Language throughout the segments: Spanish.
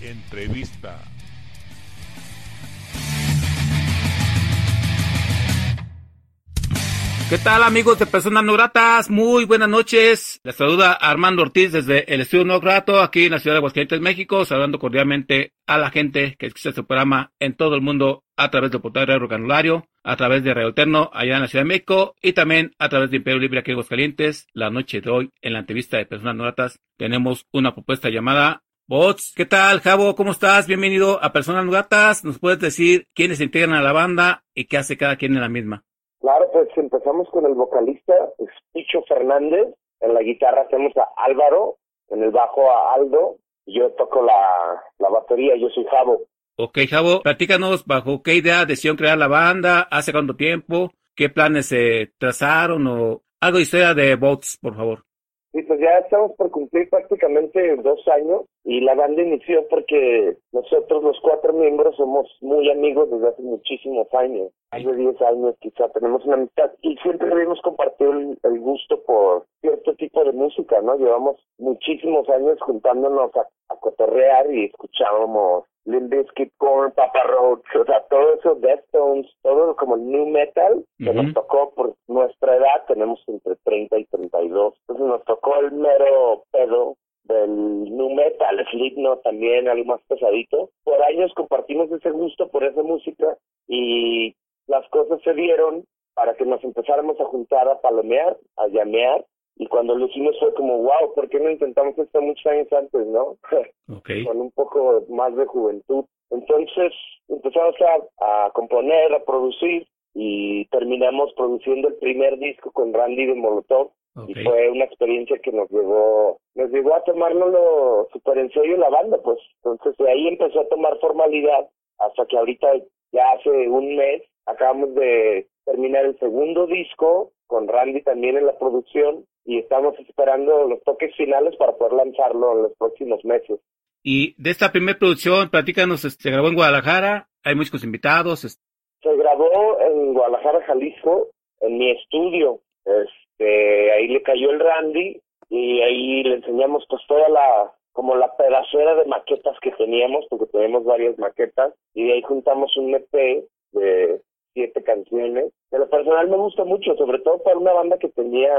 Entrevista. ¿Qué tal amigos de Personas No Gratas? Muy buenas noches. Les saluda Armando Ortiz desde el Estudio No Grato aquí en la ciudad de Aguascalientes, México, saludando cordialmente a la gente que escucha este programa en todo el mundo a través del portal Radio Canulario, a través de Radio Eterno allá en la Ciudad de México y también a través de Imperio Libre aquí en Aguascalientes. La noche de hoy, en la entrevista de Personas No Gratas, tenemos una propuesta llamada Bots. ¿Qué tal, Javo? ¿Cómo estás? Bienvenido a Personas No Gratas. ¿Nos puedes decir quiénes integran a la banda y qué hace cada quien en la misma? Claro, pues empezamos con el vocalista, Picho Fernández. En la guitarra hacemos a Álvaro, en el bajo a Aldo. Yo toco la, la batería, yo soy Javo. Ok, Javo, platícanos bajo qué idea decidieron crear la banda, hace cuánto tiempo, qué planes se trazaron o algo de historia de Bots, por favor. Sí, pues ya estamos por cumplir prácticamente dos años y la banda inició porque nosotros los cuatro miembros somos muy amigos desde hace muchísimos años, más de 10 años quizá tenemos una amistad y siempre hemos compartido el, el, gusto por cierto tipo de música, ¿no? Llevamos muchísimos años juntándonos a, a cotorrear y escuchábamos Limp Bizkit, Korn, Papa Roach, o sea, todo eso, Deftones, todo como new metal que nos tocó por nuestra edad, tenemos entre 30 y 32, entonces nos tocó el mero pedo del new metal, Slipknot también, algo más pesadito. Por años compartimos ese gusto por esa música y las cosas se dieron para que nos empezáramos a juntar a palomear, a llamear y cuando lo hicimos fue como, wow, ¿por qué no intentamos esto muchos años antes, no? Okay. Con un poco más de juventud. Entonces empezamos a, a, componer, a producir y terminamos produciendo el primer disco con Randy de Molotov. Okay. Y fue una experiencia que nos llevó, nos llevó a tomárnoslo súper en serio la banda, pues. Entonces de ahí empezó a tomar formalidad hasta que ahorita, ya hace un mes, acabamos de terminar el segundo disco con Randy también en la producción y estamos esperando los toques finales para poder lanzarlo en los próximos meses. Y de esta primera producción, platícanos, se grabó en Guadalajara, hay músicos invitados. Se grabó en Guadalajara, Jalisco, en mi estudio. Este, ahí le cayó el Randy y ahí le enseñamos pues toda la como la pedacera de maquetas que teníamos, porque tenemos varias maquetas, y de ahí juntamos un EP de siete canciones. De lo personal me gusta mucho, sobre todo para una banda que tenía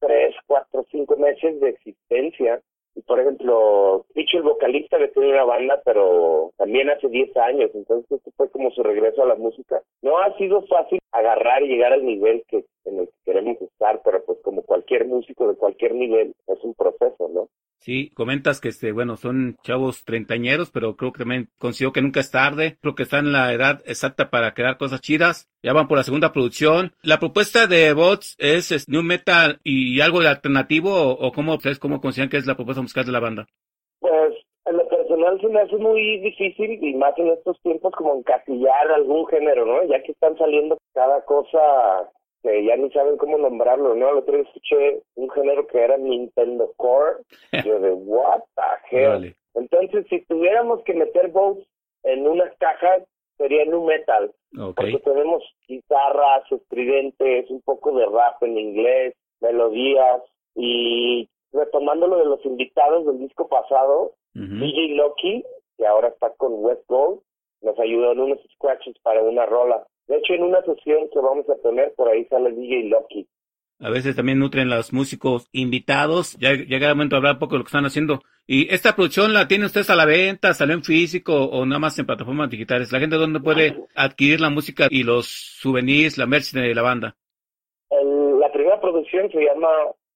tres, cuatro, cinco meses de existencia. Por ejemplo, Picho, el vocalista, que tiene una banda, pero también hace 10 años, entonces esto fue como su regreso a la música. No ha sido fácil agarrar y llegar al nivel que en el que queremos estar, pero pues como cualquier músico de cualquier nivel, es un proceso, ¿no? Sí, comentas que este, bueno, son chavos treintañeros, pero creo que también considero que nunca es tarde. Creo que están en la edad exacta para crear cosas chidas. Ya van por la segunda producción. La propuesta de Bots es, new metal y algo de alternativo, o, o cómo ustedes cómo consideran que es la propuesta musical de la banda. Pues en lo personal se me hace muy difícil y más en estos tiempos como encasillar algún género, ¿no? Ya que están saliendo cada cosa que ya ni saben cómo nombrarlo, ¿no? El otro día escuché un género que era Nintendo Core, yo de what the hell. Vale. Entonces, si tuviéramos que meter Boats en unas cajas, sería nu metal, Okay. porque tenemos guitarras, estridentes, un poco de rap en inglés, melodías, y retomando lo de los invitados del disco pasado, Ujú. DJ Loki, que ahora está con West Gold, nos ayudó en unos scratches para una rola. De hecho, en una sesión que vamos a tener, por ahí sale DJ Loki. A veces también nutren los músicos invitados. Ya llega el momento de hablar un poco de lo que están haciendo. ¿Y esta producción la tienen ustedes a la venta? ¿Salió en físico o nada más en plataformas digitales? ¿La gente dónde puede adquirir la música y los souvenirs, la merch de la banda? El- la primera producción se llama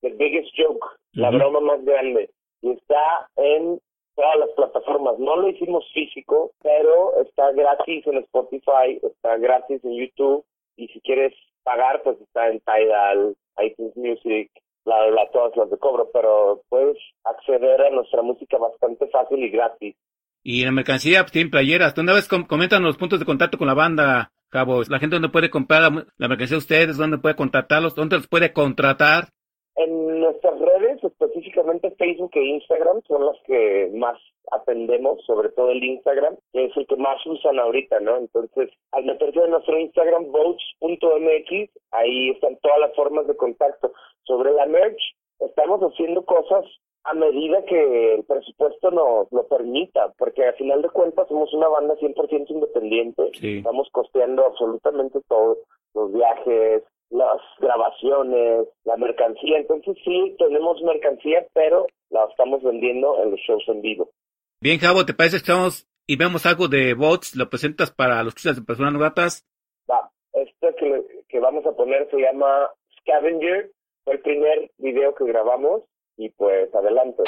The Biggest Joke, la Ujú. broma más grande, y está en todas las plataformas. No lo hicimos físico, pero está gratis en Spotify, está gratis en YouTube y si quieres pagar, pues está en Tidal, iTunes Music, la, la, todas las de cobro, pero puedes acceder a nuestra música bastante fácil y gratis. Y la mercancía pues, tienen playeras. ¿Dónde vez comentan los puntos de contacto con la banda, Cabo? La gente dónde puede comprar la, mercancía de ustedes, dónde puede contactarlos, dónde los puede contratar. En nuestras redes, específicamente Facebook e Instagram, son las que más atendemos, sobre todo el Instagram, que es el que más usan ahorita, ¿no? Entonces, al meterse en nuestro Instagram, votes.mx, ahí están todas las formas de contacto. Sobre la merch, estamos haciendo cosas a medida que el presupuesto nos lo permita, porque al final de cuentas somos una banda 100% independiente, estamos costeando absolutamente todo, los viajes, las grabaciones, la mercancía, entonces sí tenemos mercancía, pero la estamos vendiendo en los shows en vivo. Bien, Javo, ¿te parece que estamos y vemos algo de bots? ¿Lo presentas para los que de personas gratas? Va, este que, que vamos a poner se llama Scavenger, fue el primer video que grabamos y pues adelante.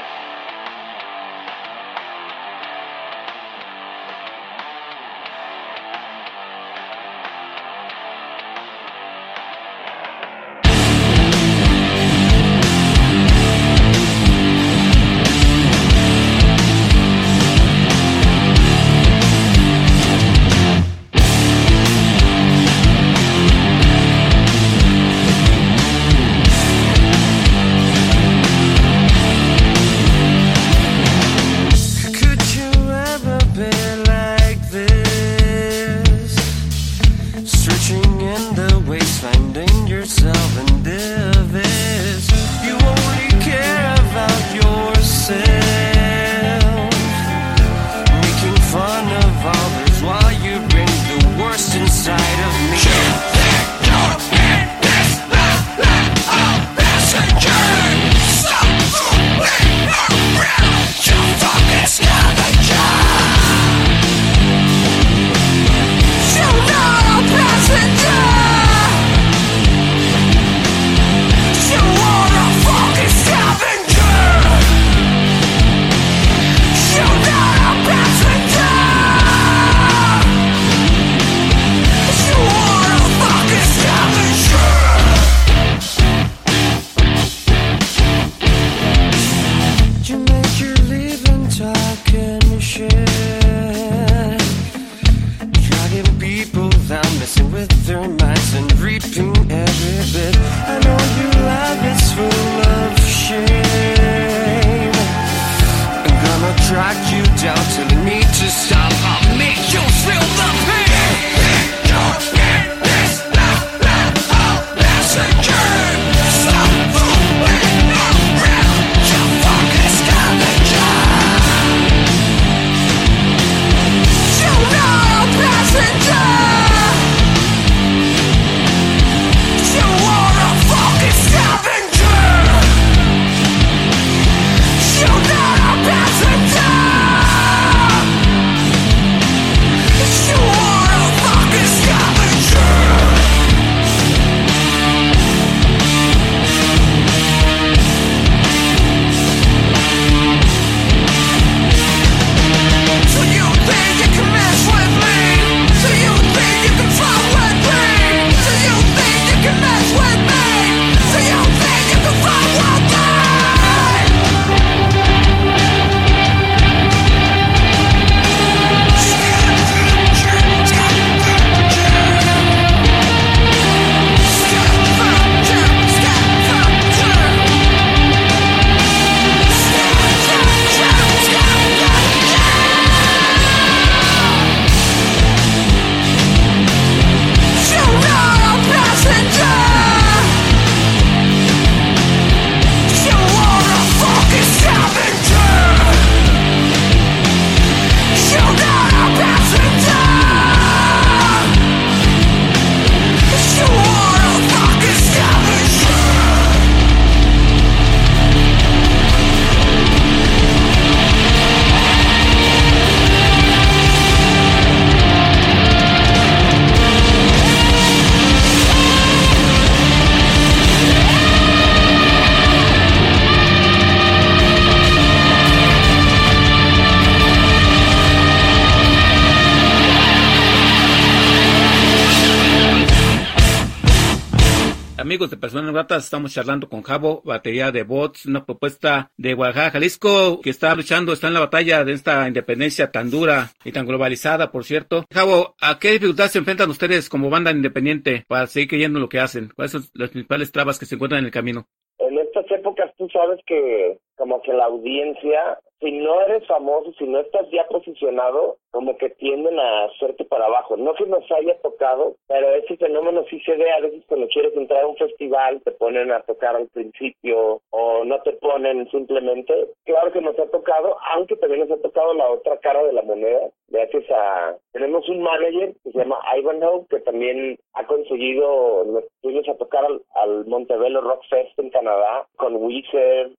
De Personas Gratas, estamos charlando con Javo, batería de bots, una propuesta de Guadalajara, Jalisco, que está luchando, está en la batalla de esta independencia tan dura y tan globalizada, por cierto. Javo, ¿a qué dificultades se enfrentan ustedes como banda independiente para seguir creyendo lo que hacen? ¿Cuáles son las principales trabas que se encuentran en el camino? En estas épocas tú sabes que como que la audiencia si no eres famoso, si no estás ya posicionado, como que tienden a hacerte para abajo. No que nos haya tocado, pero ese fenómeno sí se ve a veces cuando quieres entrar a un festival, te ponen a tocar al principio o no te ponen simplemente. Claro que nos ha tocado, aunque también nos ha tocado la otra cara de la moneda. Gracias a... Tenemos un manager que se llama Ivanhoe, que también ha conseguido, nos fuimos a tocar al, al Montebello Rock Fest en Canadá con Weezer,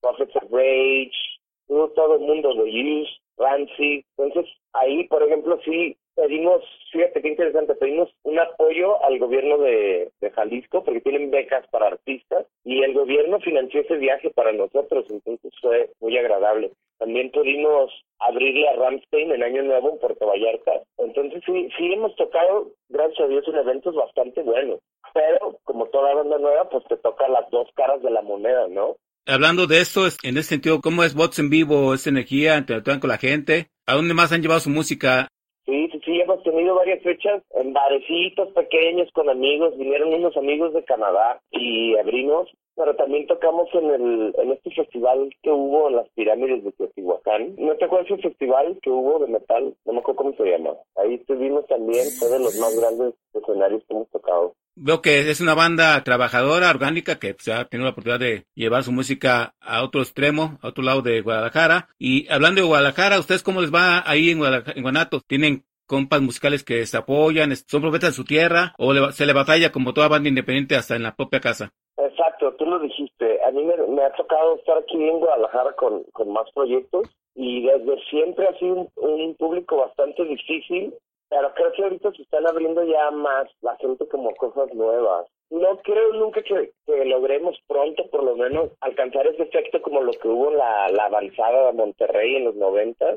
Prophets Rage, todo el mundo lo use, Rancy. Entonces, ahí, por ejemplo, sí pedimos, fíjate qué interesante, pedimos un apoyo al gobierno de, de, Jalisco porque tienen becas para artistas y el gobierno financió ese viaje para nosotros, entonces fue muy agradable. También pudimos abrirle a Ramstein en Año Nuevo en Puerto Vallarta. Entonces sí, sí hemos tocado, gracias a Dios, en eventos bastante buenos. Pero como toda banda nueva, pues te toca las dos caras de la moneda, ¿no? Hablando de esto, en ese sentido, ¿cómo es Bots en vivo? ¿Es energía? ¿Interactúan con la gente? ¿A dónde más han llevado su música? Sí, sí, sí, hemos tenido varias fechas en barecitos pequeños con amigos. Vinieron unos amigos de Canadá y abrimos, pero también tocamos en el en este festival que hubo en las pirámides de Teotihuacán. ¿No te acuerdas ese festival que hubo de metal? No me acuerdo cómo se llama. Ahí estuvimos también, fue de los más grandes escenarios que hemos tocado veo que es una banda trabajadora, orgánica, que ha tenido la oportunidad de llevar su música a otro extremo, a otro lado de Guadalajara. Y hablando de Guadalajara, ¿ustedes cómo les va ahí en, en Guanato? ¿Tienen compas musicales que se apoyan, son profetas de su tierra, o se le batalla como toda banda independiente hasta en la propia casa? Exacto, tú lo dijiste. A mí me, ha tocado estar aquí en Guadalajara con, con más proyectos y desde siempre ha sido un, un público bastante difícil pero creo que ahorita se están abriendo ya más la gente como cosas nuevas. No creo nunca que, logremos pronto, por lo menos, alcanzar ese efecto como lo que hubo en la, la avanzada de Monterrey en los 90,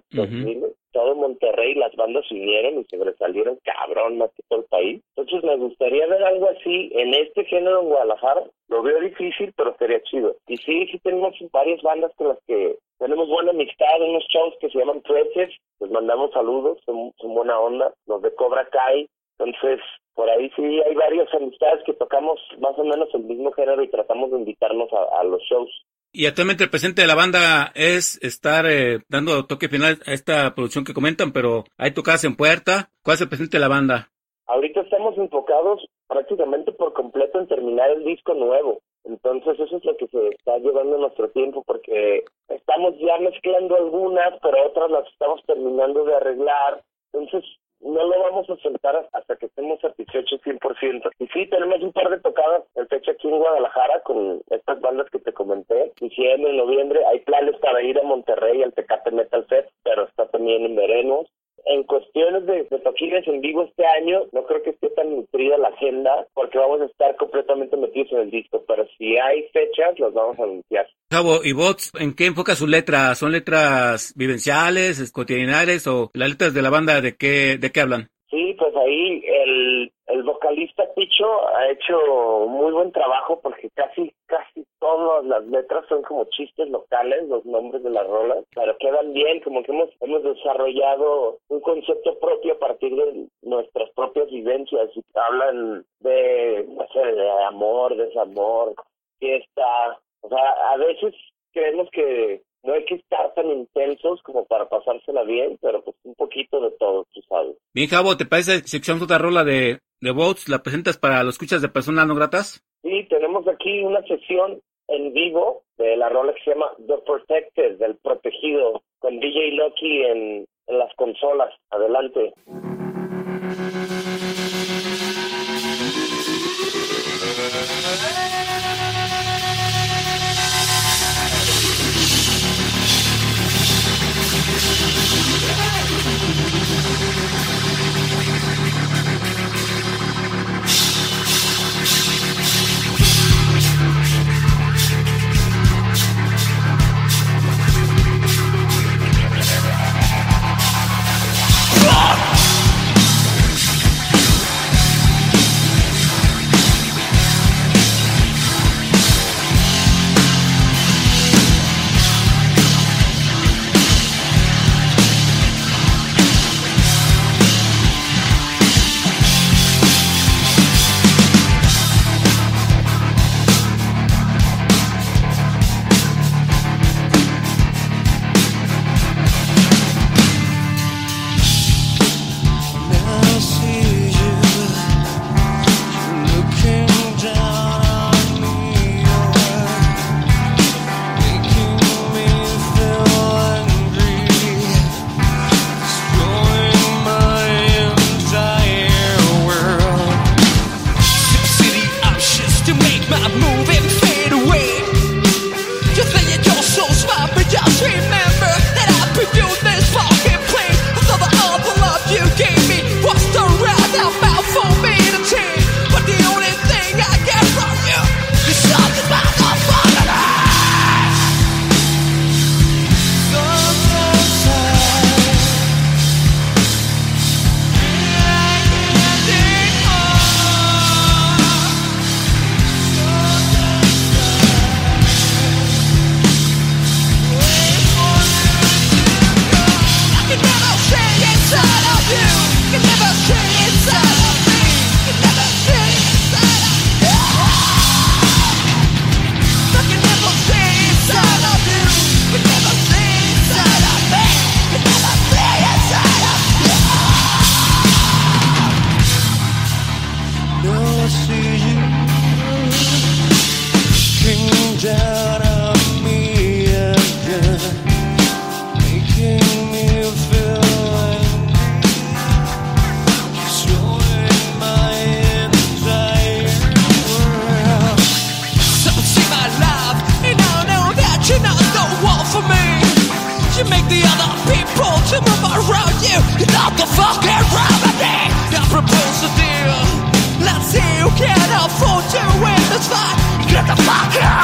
Todo Monterrey, las bandas se unieron y sobresalieron cabrón más que todo el país. Entonces me gustaría ver algo así en este género en Guadalajara. Lo veo difícil, pero sería chido. Y sí, sí tenemos varias bandas con las que tenemos buena amistad, unos shows que se llaman Treces, les mandamos saludos, son, buena onda, los de Cobra Kai, entonces por ahí sí hay varias amistades que tocamos más o menos el mismo género y tratamos de invitarnos a, los shows. Y actualmente el presente de la banda es estar eh, dando toque final a esta producción que comentan, pero hay tocadas en puerta. ¿Cuál es el presente de la banda? Ahorita estamos enfocados prácticamente por completo en terminar el disco nuevo. Entonces eso es lo que se está llevando nuestro tiempo porque estamos ya mezclando algunas, pero otras las estamos terminando de arreglar. Entonces no lo vamos a soltar hasta que estemos satisfechos 100%. Y sí, tenemos un par de tocadas en fecha aquí en Guadalajara con estas bandas que te comenté. Diciembre, noviembre, hay planes para ir a Monterrey al Tecate Metal Fest, pero está también en veremos en cuestiones de, de en vivo este año, no creo que esté tan nutrida la agenda porque vamos a estar completamente metidos en el disco, pero si hay fechas, los vamos a anunciar. Cabo, ¿y Bots en qué enfoca su letra? ¿Son letras vivenciales, cotidianales o las letras de la banda de qué, de qué hablan? Sí, pues ahí el, el vocalista Picho ha hecho muy buen trabajo porque casi, casi todas las letras son como chistes locales, los nombres de las rolas, pero quedan bien, como que hemos, hemos desarrollado un concepto propio a partir de nuestras propias vivencias y hablan de, no sé, de amor, desamor, fiesta, o sea, a veces creemos que no hay que estar tan intensos como para pasársela bien, pero pues un poquito de todo, tú sabes. Bien, Javo, ¿te parece si escuchamos otra rola de, de Votes? ¿La presentas para los escuchas de personas no gratas? Sí, tenemos aquí una sesión en vivo de la rola que se llama The Protected, del protegido, con DJ Loki en, en las consolas. Adelante. the fuck up!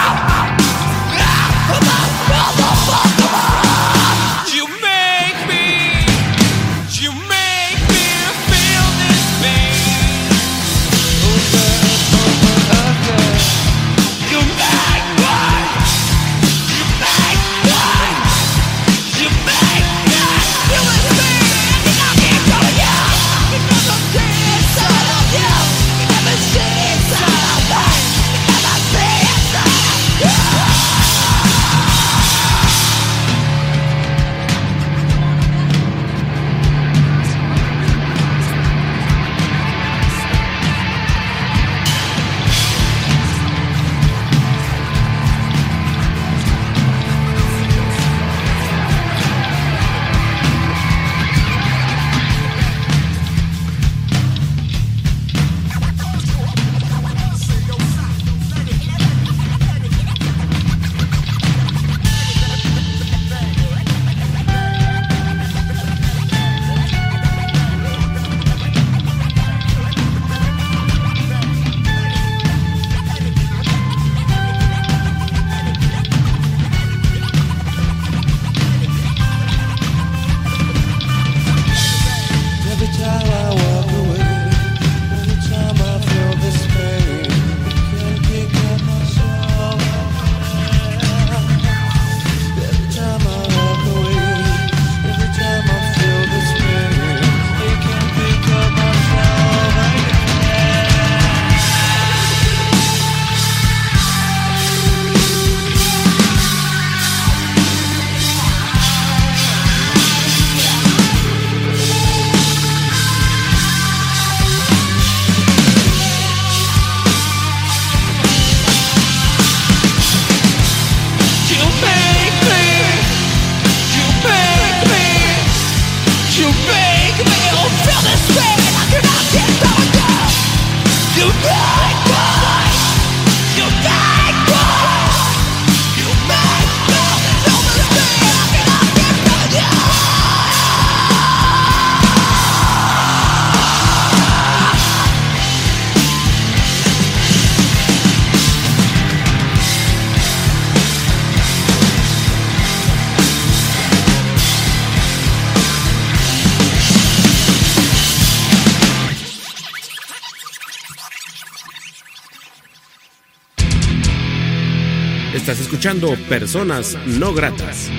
Estás escuchando Personas No Gratas.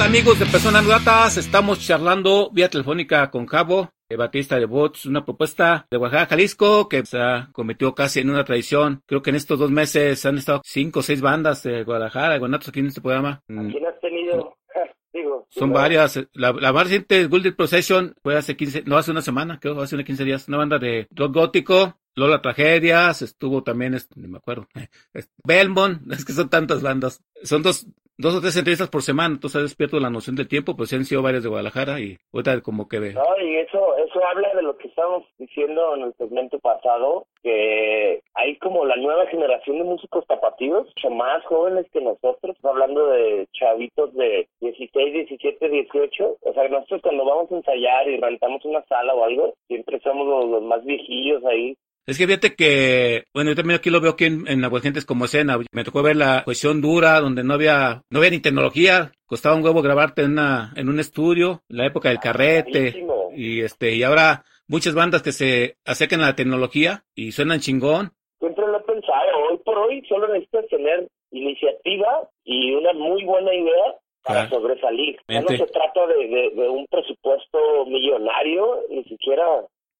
Amigos de Personas No Gratas, estamos charlando vía telefónica con Cabo, el Batista de Bots, una propuesta de Oaxaca, Jalisco, que se ha convertido casi en una tradición. Creo que en estos dos meses han estado cinco o seis bandas de Guadalajara, de Guanatos aquí en este programa. ¿Quién has tenido? Son varias. La, la más reciente, Golden Procession, fue hace 15, no hace una semana, creo, hace unos 15 días. Una banda de rock gótico. Lola Tragedias, estuvo también, no me acuerdo, Belmont, es que son tantas bandas. Son dos, dos o tres entrevistas por semana, entonces despierto la noción del tiempo, pues han sido varias de Guadalajara y ahorita como que ve. No, y eso, eso habla de lo que estábamos diciendo en el segmento pasado, que hay como la nueva generación de músicos tapatíos, mucho más jóvenes que nosotros, hablando de chavitos de 16, 17, 18, o sea, nosotros cuando vamos a ensayar y rentamos una sala o algo, siempre somos los, los más viejillos ahí, Es que fíjate que, bueno, yo también aquí lo veo aquí en, en Aguascalientes como escena. Me tocó ver la cuestión dura, donde no había, no había ni tecnología. Costaba un huevo grabarte en una, en un estudio, la época del carrete. Carísimo. Y este, y ahora muchas bandas que se acercan a la tecnología y suenan chingón. Siempre lo he pensado, hoy por hoy solo necesitas tener iniciativa y una muy buena idea para Claro. sobresalir. Ya no se trata de, de, de un presupuesto millonario, ni siquiera,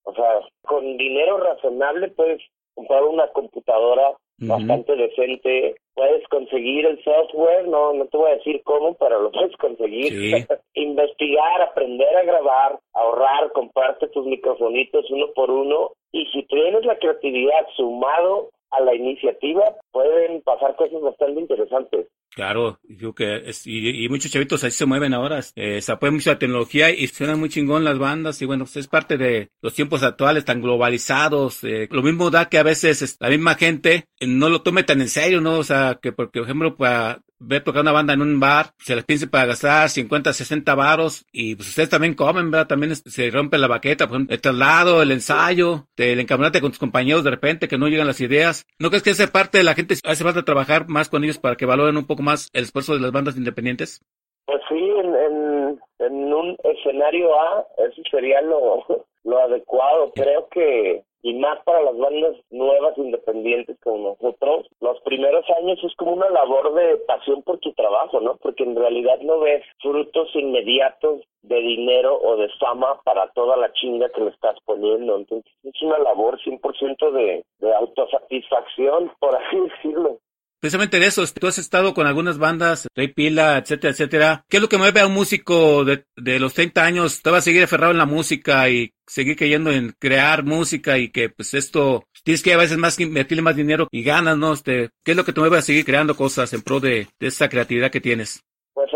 o sea, con dinero razonable puedes comprar una computadora bastante decente, puedes conseguir el software, no no te voy a decir cómo, pero lo puedes conseguir. Sí. Investigar, aprender a grabar, ahorrar, comprarte tus microfonitos uno por uno y si tienes la creatividad sumado a la iniciativa, pueden pasar cosas bastante interesantes. Claro, yo que es- y, y muchos chavitos así se mueven ahora, eh, se apoya mucho la tecnología y suenan muy chingón las bandas y bueno, pues es parte de los tiempos actuales tan globalizados. eh, lo mismo da que a veces es- la misma gente eh, no lo tome tan en serio, ¿no? O sea, que porque, por ejemplo, para ver tocar una banda en un bar, se les piense para gastar 50, 60 varos y pues ustedes también comen, ¿verdad? También es- se rompe la baqueta, por ejemplo, el traslado, el ensayo, el encabronarte con tus compañeros de repente que no llegan las ideas. ¿No crees que esa parte de la gente hace falta trabajar más con ellos para que valoren un poco más el esfuerzo de las bandas independientes? Pues sí, en, en, en un escenario A, eso sería lo, lo adecuado. Creo que, y más para las bandas nuevas, independientes como nosotros, los primeros años es como una labor de pasión por tu trabajo, ¿no? Porque en realidad no ves frutos inmediatos de dinero o de fama para toda la chinga que le estás poniendo. Entonces es una labor 100% de, de autosatisfacción, por así decirlo. Precisamente de eso, tú has estado con algunas bandas, Rey Pila, etcétera, etcétera. ¿Qué es lo que mueve a un músico de, de los 30 años? Te va a seguir aferrado en la música y seguir creyendo en crear música y que pues esto tienes que a veces más invertirle más dinero y ganas, ¿no? Este, ¿qué es lo que te mueve a seguir creando cosas en pro de esa creatividad que tienes?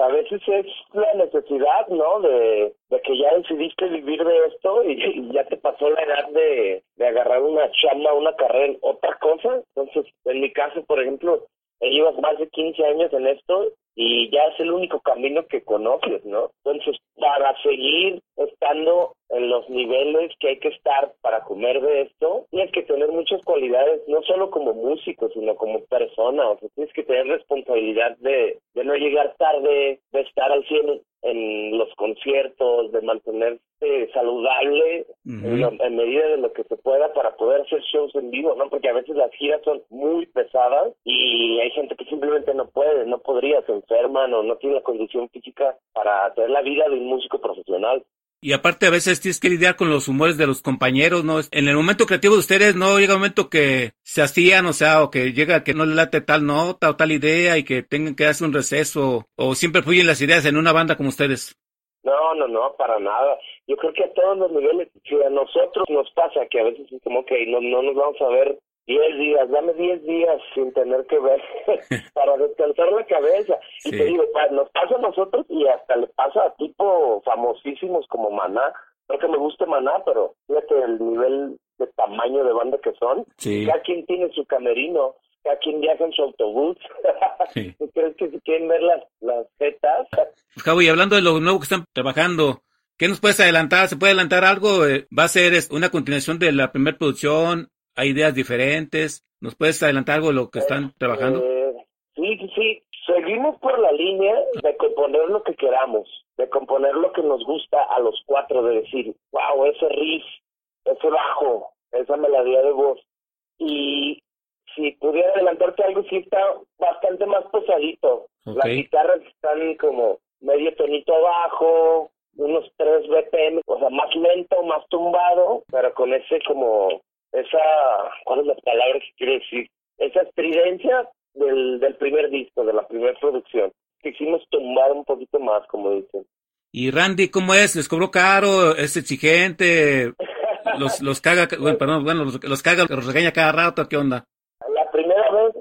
A veces es la necesidad, ¿no? De, que ya decidiste vivir de esto y, ya te pasó la edad de, de agarrar una chamba, una carrera otra cosa. Entonces, en mi caso, por ejemplo, eh, llevas más de 15 años en esto y ya es el único camino que conoces, ¿no? Entonces, para seguir estando en los niveles que hay que estar para comer de esto, tienes que tener muchas cualidades, no solo como músico, sino como persona, o sea, tienes que tener responsabilidad de, de no llegar tarde, de estar al 100 en los conciertos, de mantenerte saludable en, lo- en medida de lo que se pueda para poder hacer shows en vivo, ¿no? Porque a veces las giras son muy pesadas y hay gente que simplemente no puede, no podría, se enferman o no tiene la condición física para tener la vida de un músico profesional. Y aparte a veces tienes que lidiar con los humores de los compañeros, ¿no? En el momento creativo de ustedes no llega un momento que se hacían, o sea, o que llega que no le late tal nota o tal idea y que tengan que hacer un receso, o siempre fluyen las ideas en una banda como ustedes. No, no, no, para nada. Yo creo que a todos los niveles, si a nosotros nos pasa que a veces es como que no, no nos vamos a ver 10 días, dame 10 días sin tener que ver para descansar la cabeza. Y te digo, nos pasa a nosotros y hasta le pasa a tipo famosísimos como Maná. No que me guste Maná, pero fíjate el nivel de tamaño de banda que son. Sí. Cada quien tiene su camerino, cada quien viaja en su autobús. Sí. ¿Tú crees que si quieren ver las, las jetas? Javi, hablando de lo nuevo que están trabajando, ¿qué nos puedes adelantar? ¿Se puede adelantar algo? Eh, ¿Va a ser una continuación de la primera producción? ¿Hay ideas diferentes? ¿Nos puedes adelantar algo de lo que están trabajando? Eh, sí, sí, sí. Seguimos por la línea de componer lo que queramos, de componer lo que nos gusta a los cuatro, de decir, wow, ese riff, ese bajo, esa melodía de voz. Y si pudiera adelantarte algo, sí está bastante más pesadito. Las guitarras están como medio tonito abajo, unos 3 BPM, o sea, más lento, más tumbado, pero con ese como, esa, ¿cuál es la palabra que quiere decir? Esa estridencia del, del primer disco, de la primera producción. Quisimos tumbar un poquito más, como dicen. ¿Y Randy cómo es? ¿Les cobró caro? ¿Es exigente? ¿Los, los caga, bueno, perdón, bueno, los, los caga, los regaña cada rato? ¿Qué onda? La primera vez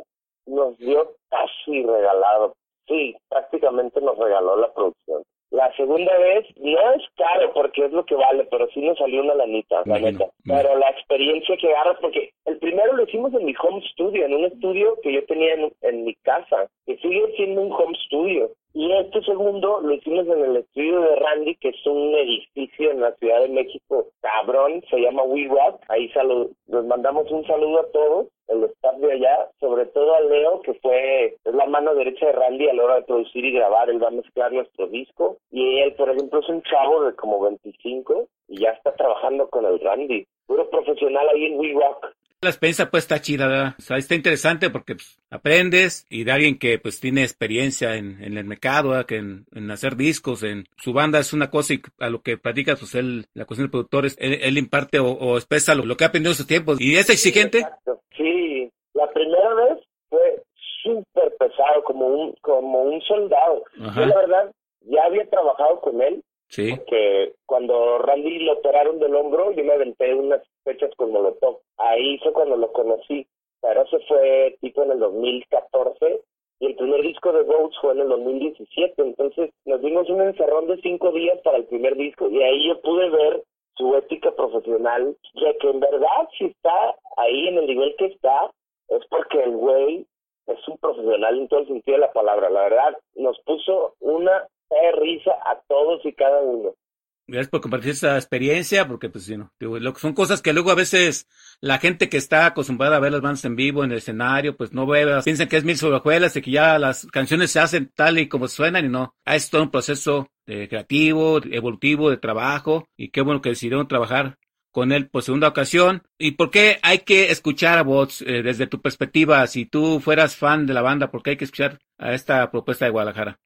nos dio casi regalado. Sí, prácticamente nos regaló la producción. La segunda vez no es caro porque es lo que vale, pero sí nos salió una lanita, la neta. Pero la experiencia que agarras, porque el primero lo hicimos en mi home studio, en un estudio que yo tenía en, en mi casa, que sigue siendo un home studio. Y este segundo lo hicimos en el estudio de Randy, que es un edificio en la Ciudad de México, cabrón, se llama We Rock. Ahí salud, les mandamos un saludo a todos, el staff de allá, sobre todo a Leo, que fue es la mano derecha de Randy a la hora de producir y grabar. Él va a mezclar nuestro disco. Y él, por ejemplo, es un chavo de como 25 y ya está trabajando con el Randy. Puro profesional ahí en We Rock. La experiencia pues está chida, ¿verdad? O sea, está interesante porque pues, aprendes y de alguien que pues tiene experiencia en, en el mercado, ¿verdad? que en, en, hacer discos, en su banda es una cosa y a lo que practica pues él, la cuestión del productor, es, él, imparte o, expresa lo, que ha aprendido en sus tiempos. ¿Y es exigente? Sí, la primera vez fue súper pesado, como un, como un soldado. Yo la verdad ya había trabajado con él Sí. Porque cuando Randy lo operaron del hombro, yo me aventé unas fechas con Molotov. Ahí fue cuando lo conocí. Pero eso fue tipo en el 2014 y el primer disco de Rhodes fue en el 2017. Entonces nos dimos un encerrón de cinco días para el primer disco y ahí yo pude ver su ética profesional, ya que en verdad si está ahí en el nivel que está, es porque el güey es un profesional en todo el sentido de la palabra. La verdad, nos puso una risa a todos y cada uno. Gracias por compartir esa experiencia, porque pues sí, no, son cosas que luego a veces la gente que está acostumbrada a ver las bandas en vivo en el escenario, pues no ve, piensan que es mil sobrejuelas y que ya las canciones se hacen tal y como suenan y no. Ah, es todo un proceso de creativo, evolutivo, de trabajo y qué bueno que decidieron trabajar con él por segunda ocasión. ¿Y por qué hay que escuchar a Bots eh, desde tu perspectiva? Si tú fueras fan de la banda, ¿por qué hay que escuchar a esta propuesta de Guadalajara?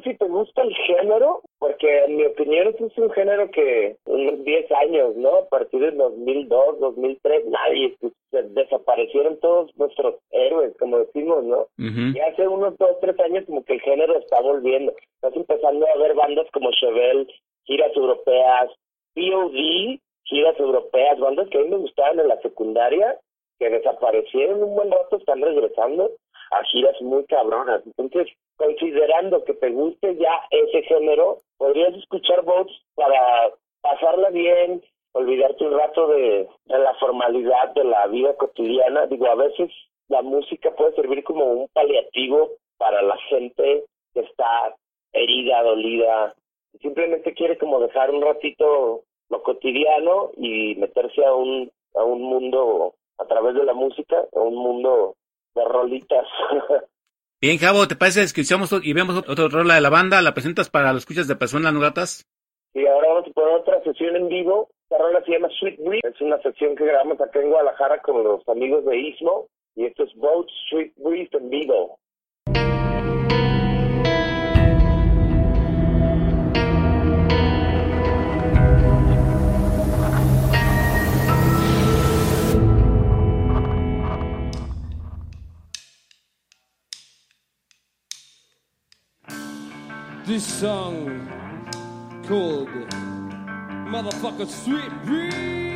Si te gusta el género, porque en mi opinión es un género que unos 10 años, ¿no? A partir del 2002, 2003, nadie, pues, desaparecieron todos nuestros héroes, como decimos, ¿no? Y hace unos 2, 3 años como que el género está volviendo. Estás empezando a ver bandas como Chevelle, giras europeas, POD, giras europeas, bandas que a mí me gustaban en la secundaria, que desaparecieron un buen rato, están regresando a giras muy cabronas. Entonces, considerando que te guste ya ese género, podrías escuchar bots para pasarla bien, olvidarte un rato de, de la formalidad de la vida cotidiana. Digo, a veces la música puede servir como un paliativo para la gente que está herida, dolida, simplemente quiere como dejar un ratito lo cotidiano y meterse a un a un mundo a través de la música, a un mundo de rolitas. Bien, Javo, ¿te parece que escuchamos y vemos otra rola de la banda? ¿La presentas para los escuchas de personas no gratas? Sí, ahora vamos a poner otra sesión en vivo. La rola se llama Sweet Breeze. Es una sesión que grabamos acá en Guadalajara con los amigos de Ismo. Y esto es Boat Sweet Breeze en vivo. This song called Motherfucker Sweet Breeze.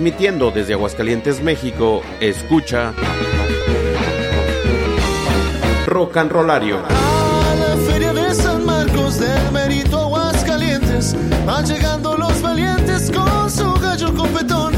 Transmitiendo desde Aguascalientes, México, escucha Rock and Rollario. A la feria de San Marcos del Merito Aguascalientes van llegando los valientes con su gallo competón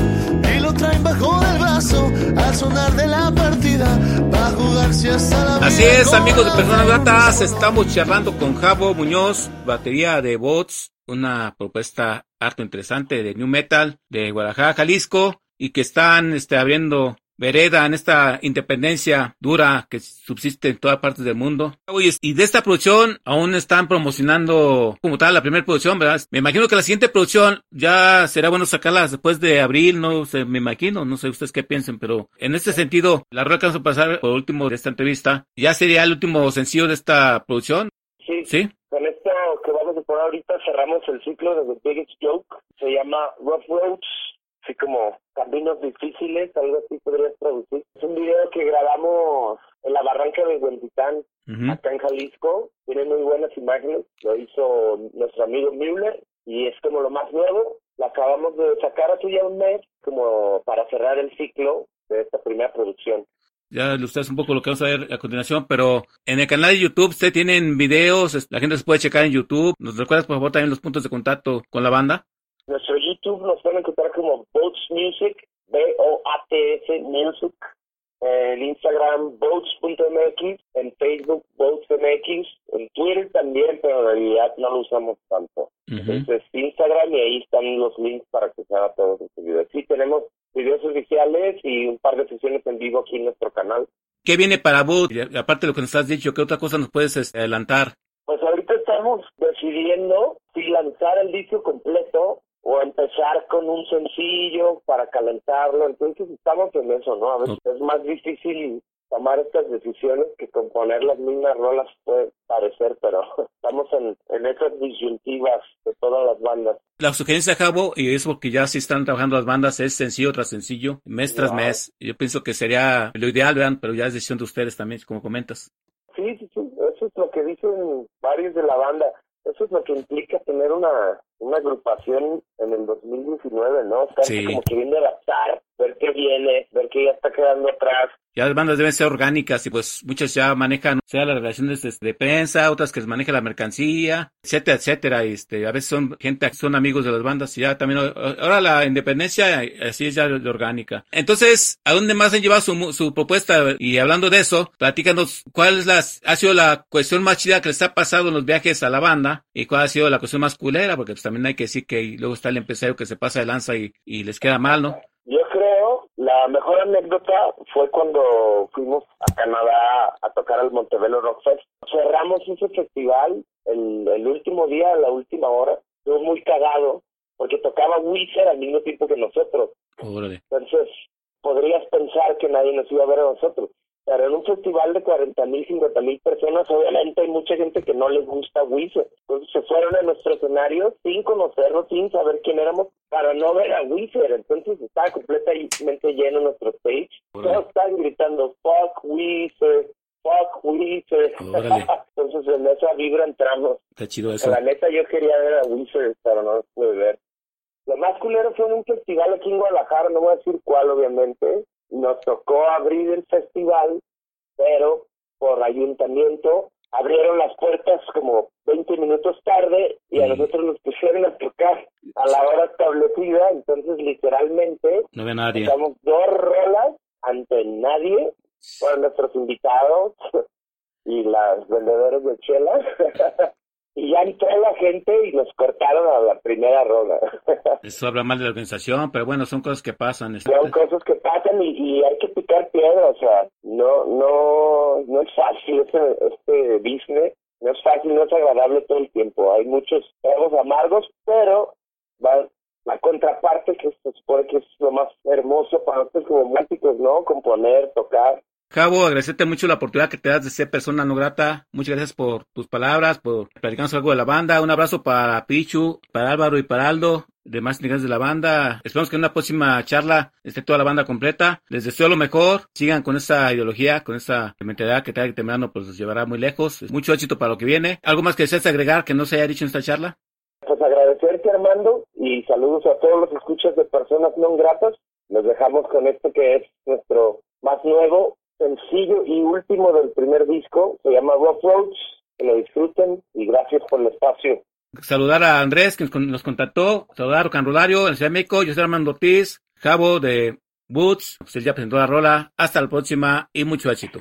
y lo traen bajo del brazo al sonar de la partida va a jugarse hasta la Así es, amigos de Personas Gratas, estamos charlando con Javo Muñoz, batería de bots, una propuesta harto interesante de New Metal de Guadalajara, Jalisco, y que están este, abriendo vereda en esta independencia dura que subsiste en todas partes del mundo. Y de esta producción aún están promocionando como tal la primera producción, ¿verdad? Me imagino que la siguiente producción ya será bueno sacarla después de abril, no sé, me imagino, no sé ustedes qué piensen, pero en este sentido, la rueda que vamos a pasar por último de esta entrevista, ya sería el último sencillo de esta producción, Sí, ¿sí? con poner ahorita cerramos el ciclo de The Biggest Joke. Se llama Rough Roads, así como caminos difíciles, algo así podrías traducir. Es un video que grabamos en la barranca de Huentitán, acá en Jalisco. Tiene muy buenas imágenes. Lo hizo nuestro amigo Müller y es como lo más nuevo. La acabamos de sacar hace ya un mes como para cerrar el ciclo de esta primera producción. Ya ustedes un poco lo que vamos a ver a continuación, pero en el canal de YouTube ustedes tienen videos, la gente se puede checar en YouTube. ¿Nos recuerdas por favor también los puntos de contacto con la banda? Nuestro YouTube nos pueden encontrar como Boats Music, B-O-A-T-S Music. En Instagram, boats.mx. En Facebook, boatsmx. En Twitter también, pero en realidad no lo usamos tanto. Ujú. Entonces, Instagram y ahí están los links para que se haga todos estos videos. Sí, tenemos videos oficiales y un par de sesiones en vivo aquí en nuestro canal. ¿Qué viene para? Y aparte de lo que nos has dicho, ¿qué otra cosa nos puedes este, adelantar? Pues ahorita estamos decidiendo si lanzar el disco completo o empezar con un sencillo para calentarlo. Entonces estamos en eso, ¿no? A veces es más difícil tomar estas decisiones que componer las mismas rolas puede parecer, pero estamos en, en esas disyuntivas de todas las bandas. La sugerencia, Javo, y es porque ya sí están trabajando las bandas, es sencillo tras sencillo, mes tras mes. Yo pienso que sería lo ideal, vean, pero ya es decisión de ustedes también, como comentas. Sí, sí, sí, eso es lo que dicen varios de la banda. Eso es lo que implica tener una, una agrupación en el 2019, ¿no? Estar Sí. como queriendo adaptar, ver qué viene, ver qué ya está quedando atrás. Ya las bandas deben ser orgánicas y pues muchas ya manejan, sea las relaciones de, prensa, otras que manejan la mercancía, etcétera, etcétera. Este, a veces son gente son amigos de las bandas y ya también, ahora la independencia, así es ya orgánica. Entonces, ¿a dónde más han llevado su, su propuesta? Y hablando de eso, platícanos cuál es ha sido la cuestión más chida que les ha pasado en los viajes a la banda y cuál ha sido la cuestión más culera, porque pues también hay que decir que luego está el empresario que se pasa de lanza y, y les queda mal, ¿no? Yo creo, la mejor anécdota fue cuando fuimos a Canadá a tocar al Montebello Rock Fest. Cerramos ese festival el, el último día, a la última hora. Estuvo muy cagado porque tocaba Wizard al mismo tiempo que nosotros. Órale. Entonces, podrías pensar que nadie nos iba a ver a nosotros. Pero en un festival de 40 mil, 50 mil personas, obviamente hay mucha gente que no les gusta Wizard. Entonces se fueron a nuestro escenario sin conocernos, sin saber quién éramos, para no ver a Wizard. Entonces estaba completamente lleno nuestro stage. Todos estaban gritando, fuck Wizard, fuck Wizard. Entonces en esa vibra entramos. Está chido eso. La neta yo quería ver a Wizard, pero no los pude ver. Lo más culero fue en un festival aquí en Guadalajara, no voy a decir cuál obviamente. Nos tocó abrir el festival, pero por ayuntamiento abrieron las puertas como 20 minutos tarde y a Mm. nosotros nos pusieron a tocar a la hora establecida, entonces literalmente No ve nadie. tocamos dos rolas ante nadie, fueron nuestros invitados y las vendedoras de chelas. y ya entró la gente y nos cortaron a la primera rola. Eso habla mal de la organización, pero bueno, son cosas que pasan. Son cosas que pasan y, y hay que picar piedra, o sea, no, no, no es fácil este, este business, no es fácil, no es agradable todo el tiempo, hay muchos tragos amargos, pero va, la contraparte que se supone que es lo más hermoso para nosotros como músicos, ¿no? Componer, tocar. Cabo, agradecerte mucho la oportunidad que te das de ser persona no grata. Muchas gracias por tus palabras, por platicarnos algo de la banda. Un abrazo para Pichu, para Álvaro y para Aldo, demás integrantes de la banda. Esperamos que en una próxima charla esté toda la banda completa. Les deseo lo mejor. Sigan con esa ideología, con esa mentalidad que tarde temprano pues los llevará muy lejos. Mucho éxito para lo que viene. ¿Algo más que desees agregar que no se haya dicho en esta charla? Pues agradecer agradecerte Armando y saludos a todos los escuchas de personas no gratas. Nos dejamos con esto que es nuestro más nuevo, sencillo y último del primer disco. Se llama Rough Roads. Que lo disfruten y gracias por el espacio. Saludar a Andrés que nos contactó, saludar a Canrulario, el Ciudad yo soy Armando Ortiz, Cabo de Boots, usted ya presentó la rola, hasta la próxima y mucho éxito.